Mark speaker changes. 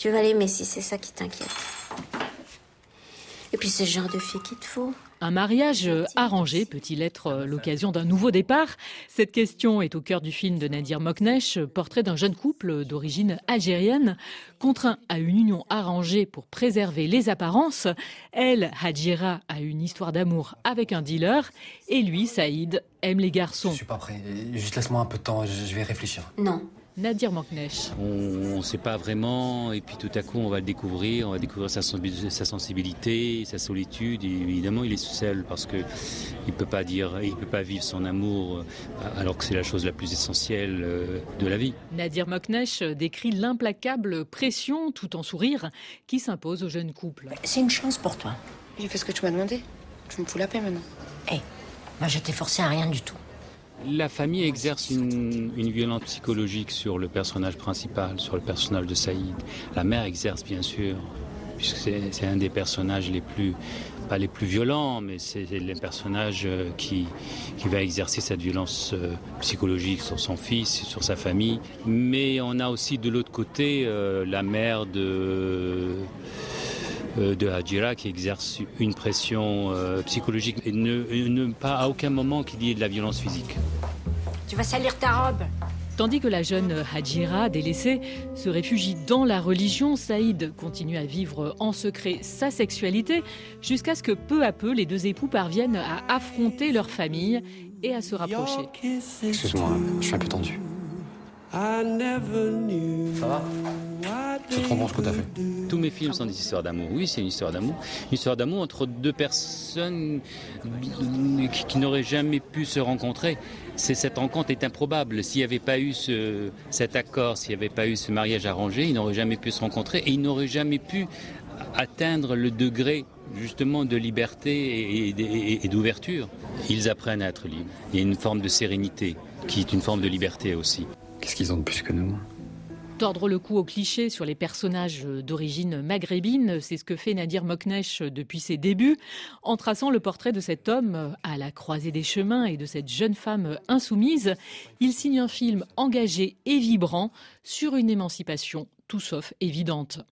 Speaker 1: Tu vas l'aimer si c'est ça qui t'inquiète. Et puis c'est le genre de fille qu'il te faut.
Speaker 2: Un mariage arrangé peut-il être l'occasion d'un nouveau départ? Cette question est au cœur du film de Nadir Moknesh, portrait d'un jeune couple d'origine algérienne, contraint à une union arrangée pour préserver les apparences. Elle, Hadjira, a une histoire d'amour avec un dealer, et lui, Saïd, aime les garçons.
Speaker 3: Je suis pas prêt. Juste laisse-moi un peu de temps, je vais réfléchir.
Speaker 1: Non,
Speaker 2: Nadir Moknesh.
Speaker 4: On ne sait pas vraiment, et puis tout à coup, on va le découvrir, on va découvrir sa, sa sensibilité, sa solitude. Et évidemment, il est seul parce que il peut pas dire, il peut pas vivre son amour euh, alors que c'est la chose la plus essentielle euh, de la vie.
Speaker 2: Nadir Moknesh décrit l'implacable pression, tout en sourire, qui s'impose au jeune couple.
Speaker 1: c'est une chance pour toi.
Speaker 5: J'ai fait ce que tu m'as demandé. Tu me fous la paix maintenant.
Speaker 1: Hé, moi je t'ai forcé à rien du tout.
Speaker 4: La famille exerce une, violence psychologique sur le personnage principal, sur le personnage de Saïd. La mère exerce bien sûr, puisque c'est un des personnages les plus, pas les plus violents, mais c'est le personnage qui, qui va exercer cette violence euh, psychologique sur son fils, sur sa famille. Mais on a aussi de l'autre côté euh, la mère de de Hadjira qui exerce une pression euh, psychologique et ne, ne, pas à aucun moment qu'il y ait de la violence physique.
Speaker 1: Tu vas salir ta robe
Speaker 2: Tandis que la jeune Hadjira, délaissée, se réfugie dans la religion, Saïd continue à vivre en secret sa sexualité jusqu'à ce que peu à peu les deux époux parviennent à affronter leur famille et à se rapprocher.
Speaker 3: Excuse-moi, je suis un peu tendu. Ça va? C'est trop bon ce que t'as fait.
Speaker 4: Tous mes films sont des histoires d'amour. Oui, c'est une histoire d'amour. Une histoire d'amour entre deux personnes qui, qui n'auraient jamais pu se rencontrer. Cette rencontre est improbable. S'il n'y avait pas eu ce, cet accord, s'il n'y avait pas eu ce mariage arrangé, ils n'auraient jamais pu se rencontrer et ils n'auraient jamais pu atteindre le degré justement de liberté et, et, et d'ouverture. Ils apprennent à être libres. Il y a une forme de sérénité qui est une forme de liberté aussi.
Speaker 3: Qu'est-ce qu'ils ont de plus que nous?
Speaker 2: Tordre le cou aux clichés sur les personnages d'origine maghrébine, c'est ce que fait Nadir Moknesh depuis ses débuts, en traçant le portrait de cet homme à la croisée des chemins et de cette jeune femme insoumise. Il signe un film engagé et vibrant sur une émancipation tout sauf évidente.